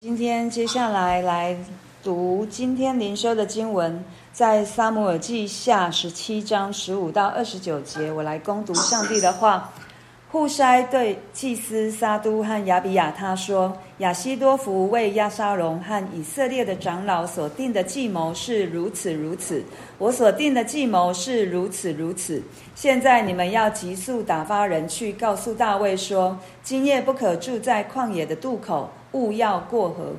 今天接下来来读今天灵修的经文，在撒母耳记下十七章十五到二十九节，我来攻读上帝的话。户筛对祭司撒督和亚比亚他说：“亚希多弗为亚沙龙和以色列的长老所定的计谋是如此如此，我所定的计谋是如此如此。现在你们要急速打发人去告诉大卫说：今夜不可住在旷野的渡口，勿要过河，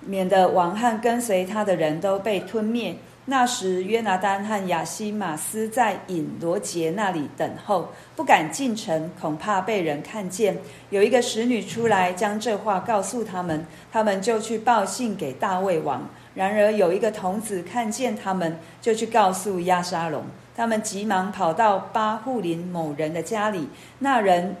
免得王和跟随他的人都被吞灭。”那时，约拿单和亚希玛斯在隐罗结那里等候，不敢进城，恐怕被人看见。有一个使女出来，将这话告诉他们，他们就去报信给大卫王。然而有一个童子看见他们，就去告诉亚沙龙。他们急忙跑到巴户林某人的家里，那人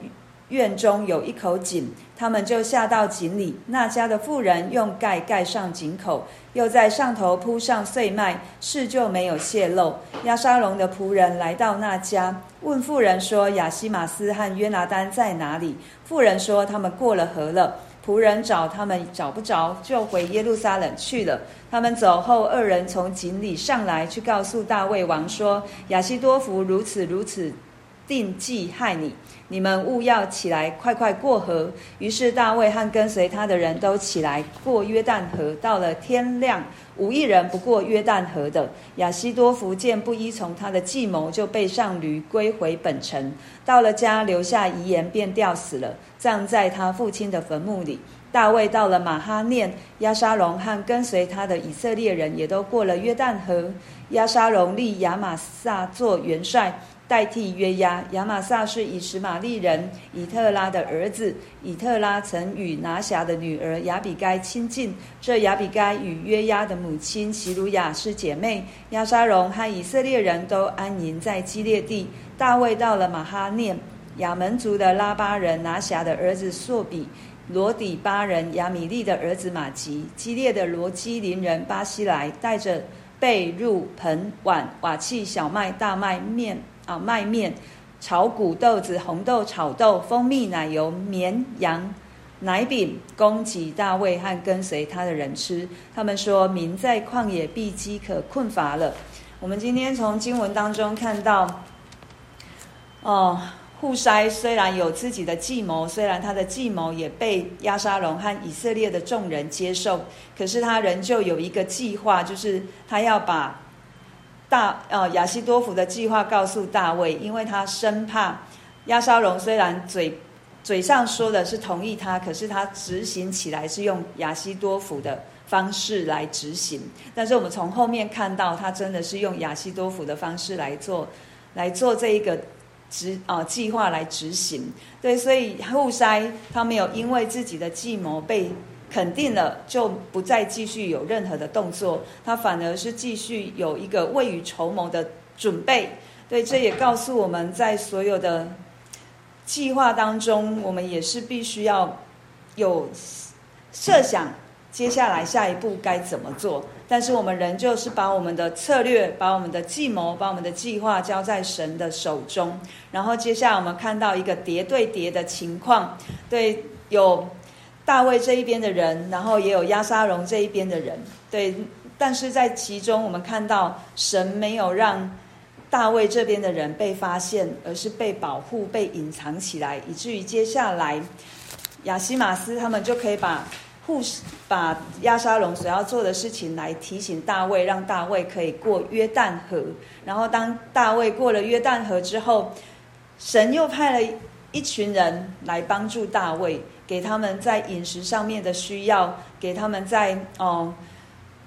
院中有一口井，他们就下到井里。那家的妇人用盖盖上井口，又在上头铺上碎麦，事就没有泄露。亚沙龙的仆人来到那家，问妇人说：“亚希玛斯和约拿单在哪里？”妇人说：“他们过了河了。”仆人找他们找不着，就回耶路撒冷去了。他们走后，二人从井里上来，去告诉大卫王说：“亚希多弗如此如此。”定计害你，你们务要起来，快快过河。于是大卫和跟随他的人都起来过约旦河。到了天亮，无一人不过约旦河的。亚希多弗见不依从他的计谋，就背上驴归回本城。到了家，留下遗言，便吊死了，葬在他父亲的坟墓里。大卫到了马哈念，押沙龙和跟随他的以色列人也都过了约旦河。押沙龙立亚玛撒做元帅。代替约押，亚玛撒是以实玛利人以特拉的儿子。以特拉曾与拿辖的女儿亚比该亲近，这亚比该与约押的母亲齐鲁雅是姐妹。亚沙荣和以色列人都安营在基列地。大卫到了马哈念，亚门族的拉巴人拿辖的儿子朔比，罗底巴人亚米利的儿子玛吉，基列的罗基林人巴西莱，带着被褥、盆、碗、瓦器、小麦、大麦、面。啊，麦面、炒谷豆子、红豆炒豆、蜂蜜、奶油、绵羊、奶饼，供给大卫和跟随他的人吃。他们说：“民在旷野必饥渴困乏了。”我们今天从经文当中看到，哦，户筛虽然有自己的计谋，虽然他的计谋也被押沙龙和以色列的众人接受，可是他仍旧有一个计划，就是他要把。大呃亚西多弗的计划告诉大卫，因为他生怕亚沙龙虽然嘴嘴上说的是同意他，可是他执行起来是用亚西多弗的方式来执行。但是我们从后面看到，他真的是用亚西多弗的方式来做，来做这一个执啊、呃、计划来执行。对，所以户筛他没有因为自己的计谋被。肯定了，就不再继续有任何的动作，他反而是继续有一个未雨绸缪的准备。对，这也告诉我们在所有的计划当中，我们也是必须要有设想，接下来下一步该怎么做。但是我们仍旧是把我们的策略、把我们的计谋、把我们的计划交在神的手中。然后接下来我们看到一个叠对叠的情况，对，有。大卫这一边的人，然后也有亚沙龙这一边的人，对。但是在其中，我们看到神没有让大卫这边的人被发现，而是被保护、被隐藏起来，以至于接下来亚希玛斯他们就可以把护士把亚沙龙所要做的事情来提醒大卫，让大卫可以过约旦河。然后当大卫过了约旦河之后，神又派了一群人来帮助大卫。给他们在饮食上面的需要，给他们在哦，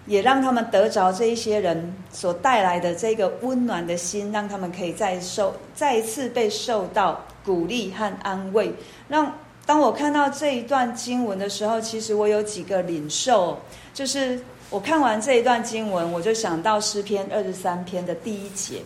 也让他们得着这一些人所带来的这个温暖的心，让他们可以再受再一次被受到鼓励和安慰。让当我看到这一段经文的时候，其实我有几个领受，就是我看完这一段经文，我就想到诗篇二十三篇的第一节，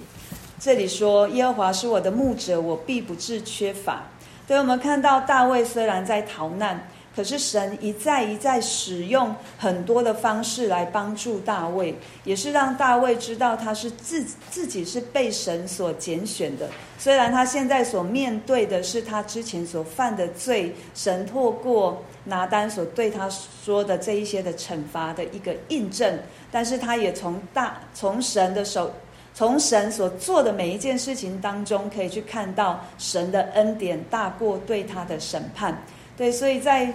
这里说：“耶和华是我的牧者，我必不致缺乏。”对，我们看到大卫虽然在逃难，可是神一再一再使用很多的方式来帮助大卫，也是让大卫知道他是自自己是被神所拣选的。虽然他现在所面对的是他之前所犯的罪，神透过拿单所对他说的这一些的惩罚的一个印证，但是他也从大从神的手。从神所做的每一件事情当中，可以去看到神的恩典大过对他的审判。对，所以在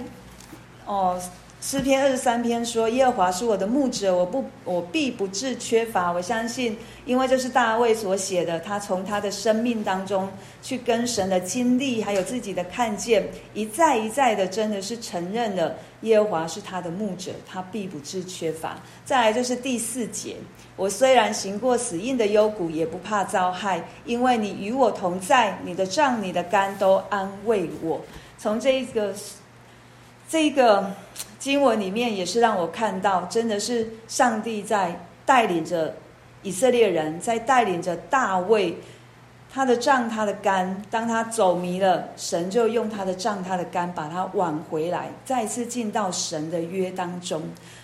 哦诗篇二十三篇说：“耶和华是我的牧者，我不我必不致缺乏。”我相信，因为这是大卫所写的，他从他的生命当中去跟神的经历，还有自己的看见，一再一再的，真的是承认了耶和华是他的牧者，他必不致缺乏。再来就是第四节。我虽然行过死荫的幽谷，也不怕遭害，因为你与我同在，你的杖、你的竿都安慰我。从这一个这一个经文里面，也是让我看到，真的是上帝在带领着以色列人，在带领着大卫，他的杖、他的竿，当他走迷了，神就用他的杖、他的竿把他挽回来，再次进到神的约当中。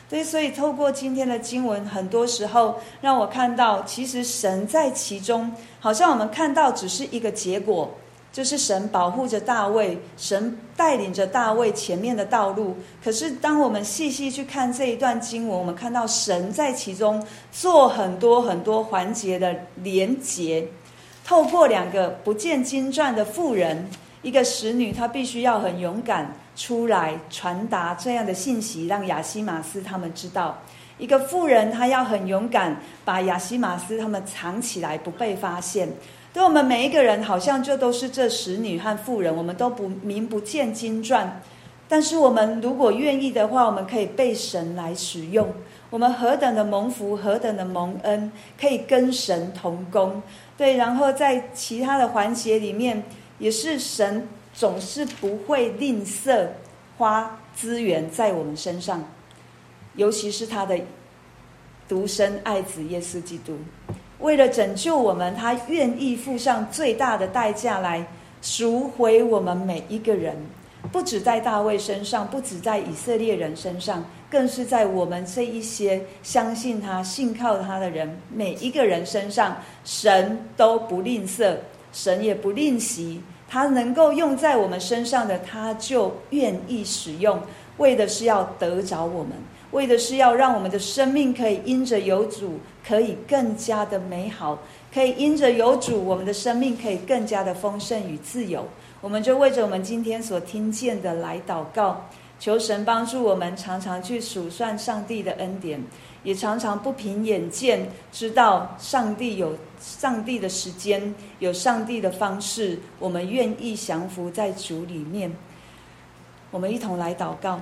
对，所以透过今天的经文，很多时候让我看到，其实神在其中，好像我们看到只是一个结果，就是神保护着大卫，神带领着大卫前面的道路。可是当我们细细去看这一段经文，我们看到神在其中做很多很多环节的连结，透过两个不见经传的妇人，一个使女，她必须要很勇敢。出来传达这样的信息，让亚西马斯他们知道，一个妇人她要很勇敢，把亚西马斯他们藏起来，不被发现。对我们每一个人，好像就都是这使女和妇人，我们都不名不见经传，但是我们如果愿意的话，我们可以被神来使用。我们何等的蒙福，何等的蒙恩，可以跟神同工。对，然后在其他的环节里面，也是神。总是不会吝啬花资源在我们身上，尤其是他的独生爱子耶稣基督，为了拯救我们，他愿意付上最大的代价来赎回我们每一个人，不止在大卫身上，不止在以色列人身上，更是在我们这一些相信他、信靠他的人每一个人身上，神都不吝啬，神也不吝惜。他能够用在我们身上的，他就愿意使用，为的是要得着我们，为的是要让我们的生命可以因着有主，可以更加的美好，可以因着有主，我们的生命可以更加的丰盛与自由。我们就为着我们今天所听见的来祷告，求神帮助我们，常常去数算上帝的恩典。也常常不凭眼见，知道上帝有上帝的时间，有上帝的方式。我们愿意降服在主里面。我们一同来祷告。